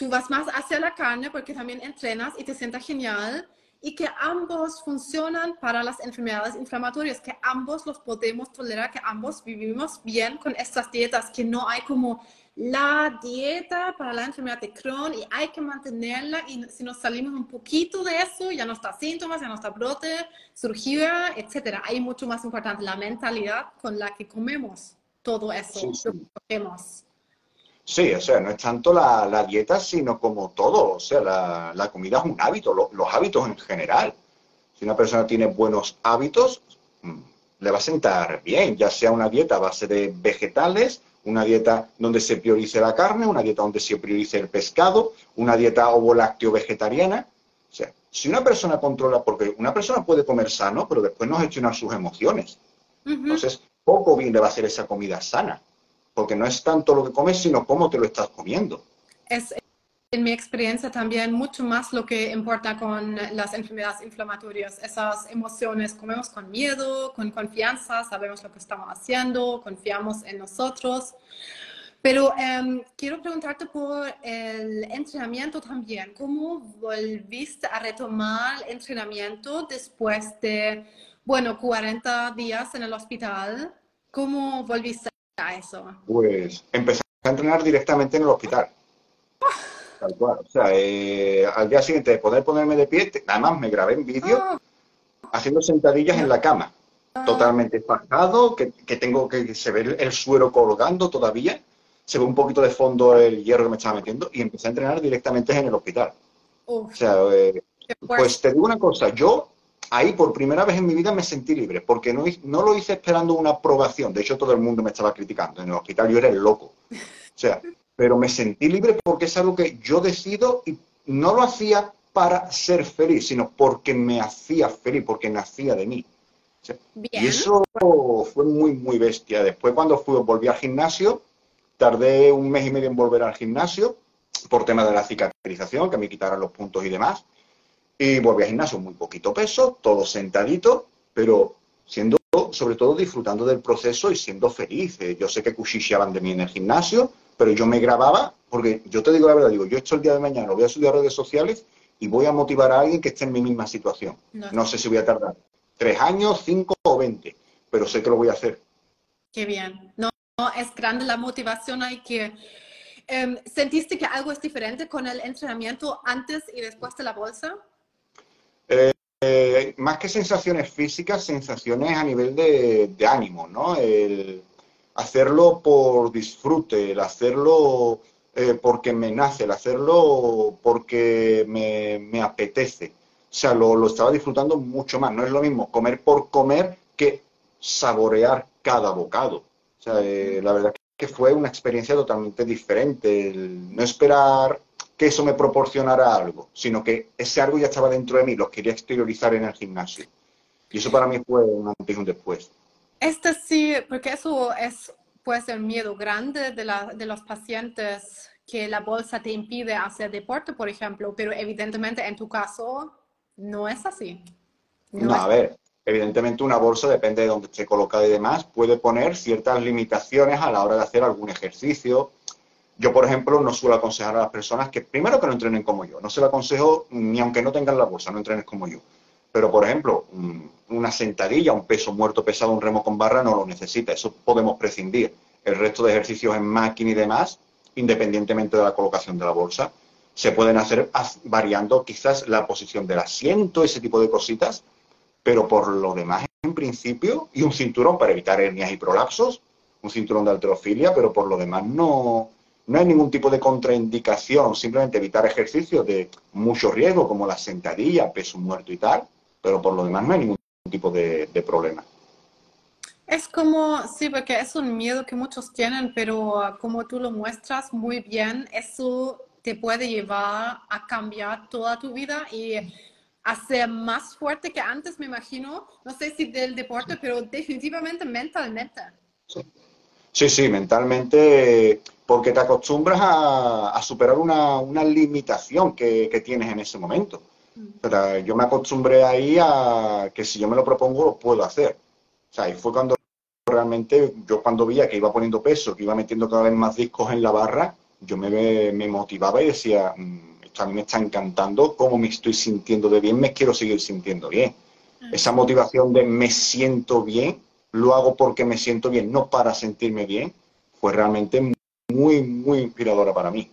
Tú vas más hacia la carne porque también entrenas y te sienta genial y que ambos funcionan para las enfermedades inflamatorias, que ambos los podemos tolerar, que ambos vivimos bien con estas dietas, que no hay como la dieta para la enfermedad de Crohn y hay que mantenerla y si nos salimos un poquito de eso, ya no está síntomas, ya no está brote, surgida, etcétera. Hay mucho más importante la mentalidad con la que comemos todo eso, sí, Sí, o sea, no es tanto la, dieta, sino como todo. O sea, la, comida es un hábito, los hábitos en general. Si una persona tiene buenos hábitos, mm, le va a sentar bien, ya sea una dieta a base de vegetales, una dieta donde se priorice la carne, una dieta donde se priorice el pescado, una dieta ovo-lácteo vegetariana. O sea, si una persona controla, porque una persona puede comer sano, pero después no gestionar sus emociones. Entonces, poco bien le va a hacer esa comida sana porque no es tanto lo que comes, sino cómo te lo estás comiendo. Es en mi experiencia también mucho más lo que importa con las enfermedades inflamatorias, esas emociones, comemos con miedo, con confianza, sabemos lo que estamos haciendo, confiamos en nosotros. Pero em, quiero preguntarte por el entrenamiento también. ¿Cómo volviste a retomar el entrenamiento después de, bueno, 40 días en el hospital? ¿Cómo volviste eso? Pues empecé a entrenar directamente en el hospital. Tal cual. O sea, eh, al día siguiente de poder ponerme de pie, además me grabé en vídeo ah. haciendo sentadillas en la cama. Ah. Totalmente fajado, que, tengo que se ve el suero colgando todavía, se ve un poquito de fondo el hierro que me estaba metiendo y empecé a entrenar directamente en el hospital. O sea, eh, pues te digo una cosa, yo ahí por primera vez en mi vida me sentí libre, porque no, no lo hice esperando una aprobación. De hecho, todo el mundo me estaba criticando. En el hospital yo era el loco. O sea, pero me sentí libre porque es algo que yo decido y no lo hacía para ser feliz, sino porque me hacía feliz, porque nacía de mí. y eso fue muy, muy bestia. Después cuando fui, volví al gimnasio, tardé un mes y medio en volver al gimnasio por tema de la cicatrización, que me quitaran los puntos y demás. Y volví al gimnasio, muy poquito peso, todo sentadito, pero siendo, sobre todo, disfrutando del proceso y siendo feliz. Eh, yo sé que cuchicheaban de mí en el gimnasio, pero yo me grababa, porque yo te digo la verdad, digo, yo esto el día de mañana lo voy a subir a redes sociales y voy a motivar a alguien que esté en mi misma situación. No, sé si voy a tardar tres años, cinco o veinte, pero sé que lo voy a hacer. Qué bien. No, es grande la motivación, hay que... Em, ¿Sentiste que algo es diferente con el entrenamiento antes y después de la bolsa? Eh, más que sensaciones físicas, sensaciones a nivel de, ánimo, ¿no? El hacerlo por disfrute, el hacerlo eh, porque me nace, el hacerlo porque me, apetece. O sea, lo, estaba disfrutando mucho más. No es lo mismo comer por comer que saborear cada bocado. O sea, eh, la verdad que fue una experiencia totalmente diferente. El no esperar que eso me proporcionara algo, sino que ese algo ya estaba dentro de mí, lo quería exteriorizar en el gimnasio. Y eso para mí fue un antes y un después. Este sí, porque eso es, puede ser miedo grande de, la, de los pacientes que la bolsa te impide hacer deporte, por ejemplo, pero evidentemente en tu caso no es así. No, a ver, evidentemente una bolsa, depende de dónde esté colocada y demás, puede poner ciertas limitaciones a la hora de hacer algún ejercicio, yo, por ejemplo, no suelo aconsejar a las personas que, primero, que no entrenen como yo. No se lo aconsejo ni aunque no tengan la bolsa, no entrenes como yo. Pero, por ejemplo, una sentadilla, un peso muerto pesado, un remo con barra, no lo necesita. Eso podemos prescindir. El resto de ejercicios en máquina y demás, independientemente de la colocación de la bolsa, se pueden hacer variando quizás la posición del asiento, ese tipo de cositas. Pero por lo demás, en principio, y un cinturón para evitar hernias y prolapsos, un cinturón de alterofilia, pero por lo demás no, no hay ningún tipo de contraindicación, simplemente evitar ejercicios de mucho riesgo, como la sentadilla, peso muerto y tal, pero por lo demás no hay ningún tipo de, problema. Es como, sí, porque es un miedo que muchos tienen, pero ah, como tú lo muestras muy bien, eso te puede llevar a cambiar toda tu vida y hacer más fuerte que antes, me imagino. No sé si del deporte, pero definitivamente mentalmente. Sí, sí, mentalmente, porque te acostumbras a, superar una, limitación que, tienes en ese momento. Mm. yo me acostumbré ahí a que si yo me lo propongo, lo puedo hacer. O sea, y fue cuando realmente yo cuando veía que iba poniendo peso, que iba metiendo cada vez más discos en la barra, yo me, me motivaba y decía, mm, esto a mí me está encantando, cómo me estoy sintiendo de bien, me quiero seguir sintiendo bien. Mm. Esa motivación de me siento bien, lo hago porque me siento bien, no para sentirme bien, fue realmente muy, muy inspiradora para mí.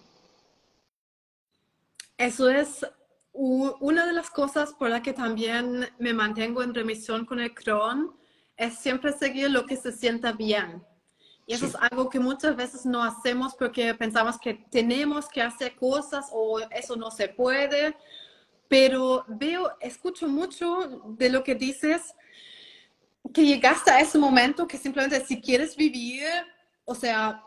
Eso es una de las cosas por las que también me mantengo en remisión con el Crohn, es siempre seguir lo que se sienta bien. Y eso es algo que muchas veces no hacemos porque pensamos que tenemos que hacer cosas o eso no se puede. Pero veo, escucho mucho de lo que dices, que llegaste a ese momento que simplemente si quieres vivir, o sea,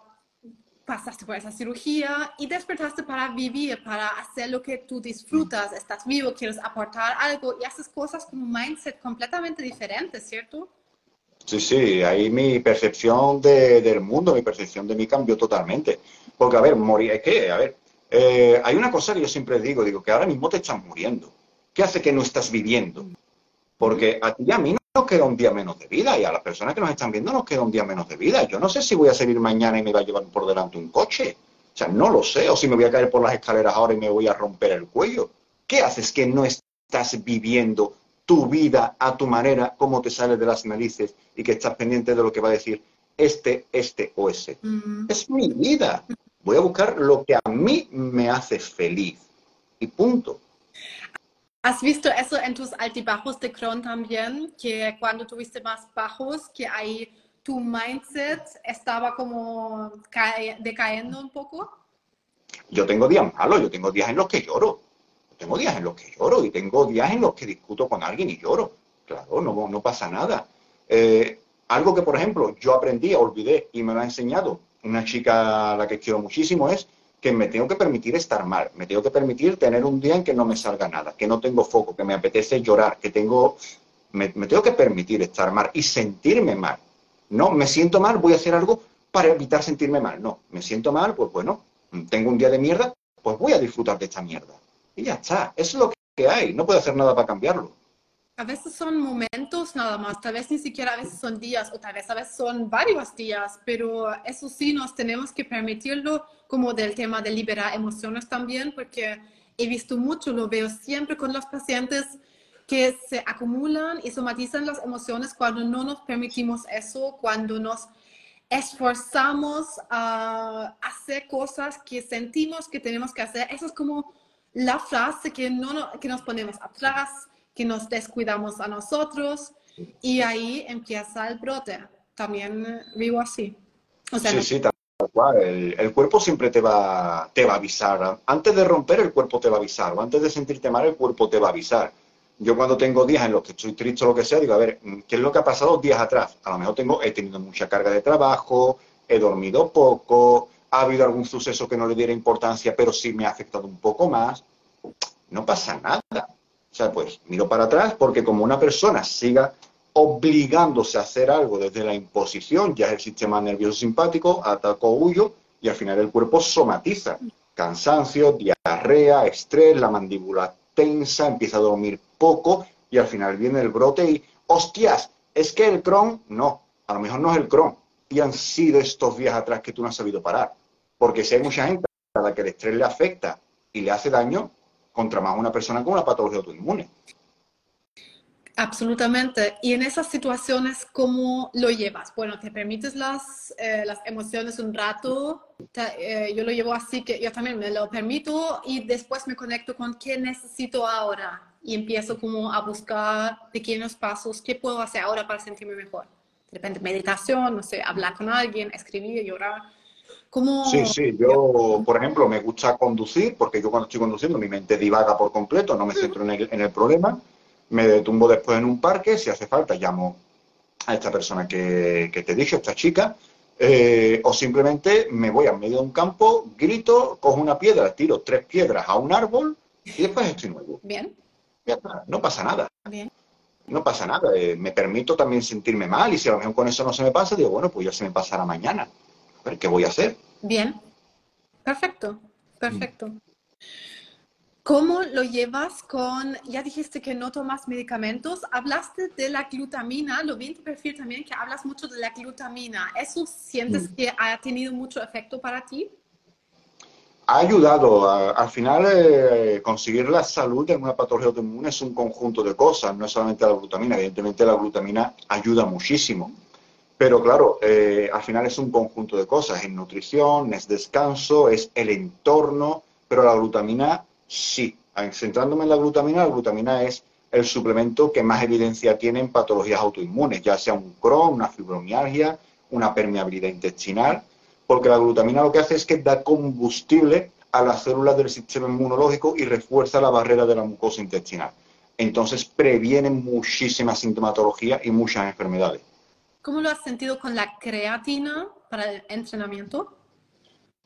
pasaste por esa cirugía y despertaste para vivir, para hacer lo que tú disfrutas, estás vivo, quieres aportar algo y haces cosas con un mindset completamente diferente, ¿cierto? Sí, sí, ahí mi percepción del mundo, mi percepción de mí cambió totalmente. Porque, a ver, morir, es que, a ver, eh, hay una cosa que yo siempre digo, digo, que ahora mismo te estás muriendo. ¿Qué hace que no estás viviendo? Porque a ti y a mí nos queda un día menos de vida y a las personas que nos están viendo nos queda un día menos de vida. Yo no sé si voy a salir mañana y me va a llevar por delante un coche. O sea, no lo sé. O si me voy a caer por las escaleras ahora y me voy a romper el cuello. ¿Qué haces que no estás viviendo tu vida a tu manera, cómo te sales de las narices y que estás pendiente de lo que va a decir este, este o ese. Es mi vida. Voy a buscar lo que a mí me hace feliz. Y punto. ¿Has visto eso en tus altibajos de Crohn también? Que cuando tuviste más bajos, que ahí tu mindset estaba como decayendo un poco? Yo tengo días malos, yo tengo días en los que lloro tengo días en los que lloro y tengo días en los que discuto con alguien y lloro. Claro, no, no pasa nada. Eh, algo que, por ejemplo, yo aprendí, olvidé y me lo ha enseñado una chica a la que quiero muchísimo es que me tengo que permitir estar mal, me tengo que permitir tener un día en que no me salga nada, que no tengo foco, que me apetece llorar, que tengo, me, tengo que permitir estar mal y sentirme mal. No, me siento mal, voy a hacer algo para evitar sentirme mal. No, me siento mal, pues bueno, tengo un día de mierda, pues voy a disfrutar de esta mierda. Y ya está, es lo que hay, no puedo hacer nada para cambiarlo. A veces son momentos nada más, tal vez ni siquiera a veces son días o tal vez a veces son varios días, pero eso sí nos tenemos que permitirlo como del tema de liberar emociones también, porque he visto mucho, lo veo siempre con los pacientes que se acumulan y somatizan las emociones cuando no nos permitimos eso, cuando nos esforzamos a hacer cosas que sentimos que tenemos que hacer. Eso es como la frase que, no, que nos ponemos atrás, que nos descuidamos a nosotros y ahí empieza el brote. También vivo así. sí, sí, tal cual. El, cuerpo siempre te va, te va a avisar. Antes de romper, el cuerpo te va a avisar. O antes de sentirte mal, el cuerpo te va a avisar. Yo cuando tengo días en los que estoy triste o lo que sea, digo, a ver, ¿qué es lo que ha pasado días atrás? A lo mejor tengo, he tenido mucha carga de trabajo, he dormido poco, ha habido algún suceso que no le diera importancia, pero sí me ha afectado un poco más, no pasa nada. Pues miro para atrás porque como una persona siga obligándose a hacer algo desde la imposición, ya es el sistema nervioso simpático, ataco huyo y al final el cuerpo somatiza. Cansancio, diarrea, estrés, la mandíbula tensa, empieza a dormir poco y al final viene el brote y, hostias, es que el Crohn, no, a lo mejor no es el Crohn. Y han sido estos días atrás que tú no has sabido parar. Porque si hay mucha gente a la que el estrés le afecta y le hace daño, contra más una persona con una patología autoinmune. Absolutamente. Y en esas situaciones, ¿cómo lo llevas? Bueno, te permites las, eh, las emociones un rato. Eh, yo lo llevo así que yo también me lo permito y después me conecto con qué necesito ahora y empiezo como a buscar pequeños pasos, qué puedo hacer ahora para sentirme mejor. De repente meditación, no sé, hablar con alguien, escribir, llorar Sí, sí, yo, por ejemplo, me gusta conducir, porque yo cuando estoy conduciendo mi mente divaga por completo, no me centro en el, problema, me detumbo después en un parque, si hace falta llamo a esta persona que, te dije, esta chica, eh, o simplemente me voy a medio de un campo, grito, cojo una piedra, tiro tres piedras a un árbol y después estoy nuevo. Bien. no pasa nada. No pasa nada. Eh, me permito también sentirme mal y si a lo mejor con eso no se me pasa, digo, bueno, pues ya se me pasará mañana. A ver qué voy a hacer. Bien. Perfecto. Perfecto. ¿Cómo lo llevas con, ya dijiste que no tomas medicamentos, hablaste de la glutamina, lo vi en tu perfil también que hablas mucho de la glutamina. ¿Eso sientes mm. que ha tenido mucho efecto para ti? Ha ayudado. al final, eh, conseguir la salud en una patología autoinmune es un conjunto de cosas, no es solamente la glutamina. Evidentemente, la glutamina ayuda muchísimo. Pero claro, eh, al final es un conjunto de cosas. Es nutrición, es descanso, es el entorno, pero la glutamina Sí, centrándome en la glutamina, la glutamina es el suplemento que más evidencia tiene en patologías autoinmunes, ya sea un Crohn, una fibromialgia, una permeabilidad intestinal, porque la glutamina lo que hace es que da combustible a las células del sistema inmunológico y refuerza la barrera de la mucosa intestinal. Entonces previene muchísima sintomatología y muchas enfermedades. ¿Cómo lo has sentido con la creatina para el entrenamiento?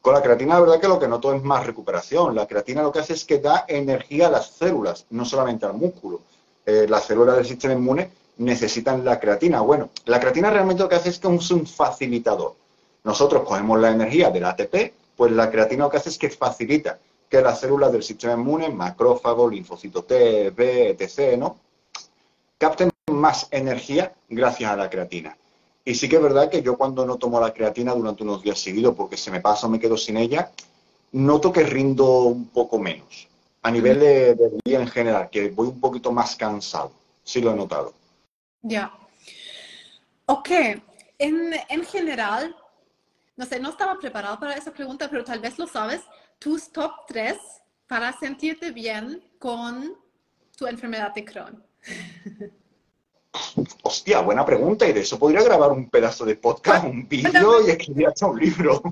Con la creatina, la verdad que lo que noto es más recuperación. La creatina lo que hace es que da energía a las células, no solamente al músculo. Eh, las células del sistema inmune necesitan la creatina. Bueno, la creatina realmente lo que hace es que es un facilitador. Nosotros cogemos la energía del ATP, pues la creatina lo que hace es que facilita que las células del sistema inmune, macrófago, linfocito T, B, etc., ¿no? capten más energía gracias a la creatina. Y sí que es verdad que yo cuando no tomo la creatina durante unos días seguidos porque se me pasa o me quedo sin ella, noto que rindo un poco menos. A nivel de, día en general, que voy un poquito más cansado. Sí lo he notado. Ya. Ok. En, en general, no sé, no estaba preparado para esa pregunta, pero tal vez lo sabes. Tus top tres para sentirte bien con tu enfermedad de Crohn. Hostia, buena pregunta. Y de eso podría grabar un pedazo de podcast, un vídeo y escribir hasta un libro.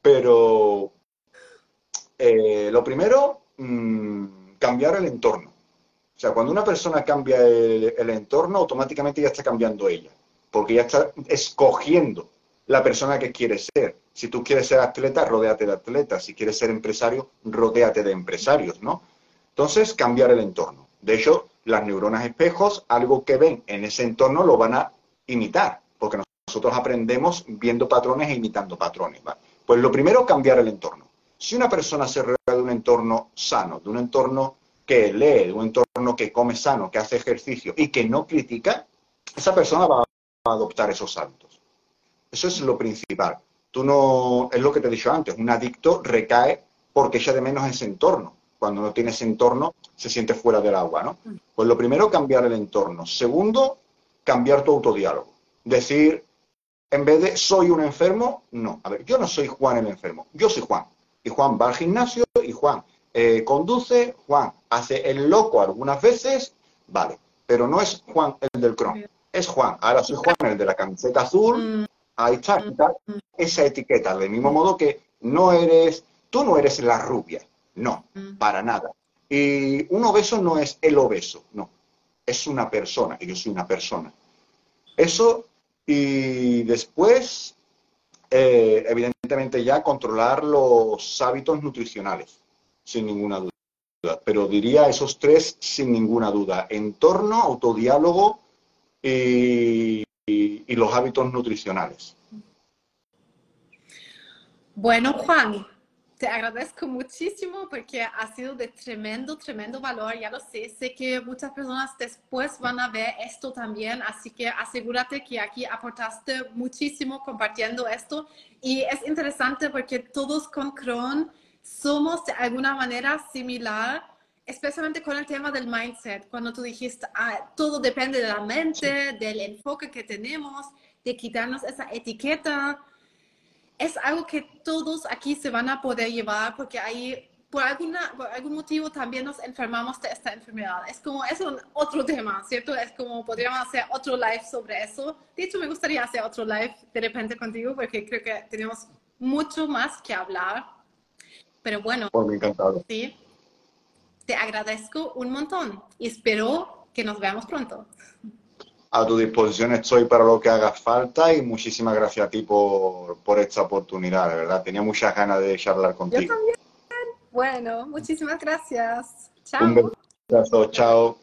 Pero eh, lo primero, mm, cambiar el entorno. O sea, cuando una persona cambia el, el, entorno, automáticamente ya está cambiando ella. Porque ya está escogiendo la persona que quiere ser. Si tú quieres ser atleta, rodéate de atletas. Si quieres ser empresario, rodéate de empresarios, ¿no? Entonces, cambiar el entorno. De hecho, las neuronas espejos, algo que ven en ese entorno lo van a imitar, porque nosotros aprendemos viendo patrones e imitando patrones. Pues lo primero, cambiar el entorno. Si una persona se rodea de un entorno sano, de un entorno que lee, de un entorno que come sano, que hace ejercicio y que no critica, esa persona va a adoptar esos hábitos. Eso es lo principal. Tú no, es lo que te he dicho antes, un adicto recae porque echa de menos ese entorno cuando no tienes entorno, se siente fuera del agua, ¿no? Pues lo primero, cambiar el entorno. Segundo, cambiar tu autodiálogo. Decir, en vez de soy un enfermo, no. A ver, yo no soy Juan el enfermo, yo soy Juan. Y Juan va al gimnasio y Juan eh, conduce, Juan hace el loco algunas veces, vale. Pero no es Juan el del Chrome, es Juan. Ahora soy Juan el de la camiseta azul, ahí está, esa etiqueta. Del mismo modo que no eres, tú no eres la rubia, no, mm. para nada. Y un obeso no es el obeso, no. Es una persona, y yo soy una persona. Eso, y después, eh, evidentemente ya controlar los hábitos nutricionales, sin ninguna duda. Pero diría esos tres sin ninguna duda. Entorno, autodiálogo y los hábitos nutricionales. Bueno, Juan, te agradezco muchísimo porque ha sido de tremendo, tremendo valor. Ya lo sé, sé que muchas personas después van a ver esto también, así que asegúrate que aquí aportaste muchísimo compartiendo esto. Y es interesante porque todos con Crohn somos de alguna manera similar, especialmente con el tema del mindset. Cuando tú dijiste, ah, todo depende de la mente, del enfoque que tenemos, de quitarnos esa etiqueta es algo que todos aquí se van a poder llevar porque hay, por, alguna, por algún motivo también nos enfermamos de esta enfermedad. Es como, es un otro tema, ¿cierto? Es como, podríamos hacer otro live sobre eso. De hecho, me gustaría hacer otro live de repente contigo porque creo que tenemos mucho más que hablar. Pero bueno, oh, me encantado. Sí, te agradezco un montón y espero que nos veamos pronto a tu disposición estoy para lo que haga falta y muchísimas gracias a ti por, por esta oportunidad, de verdad. Tenía muchas ganas de charlar contigo. Yo también. Bueno, muchísimas gracias. Chao. Un abrazo, chao.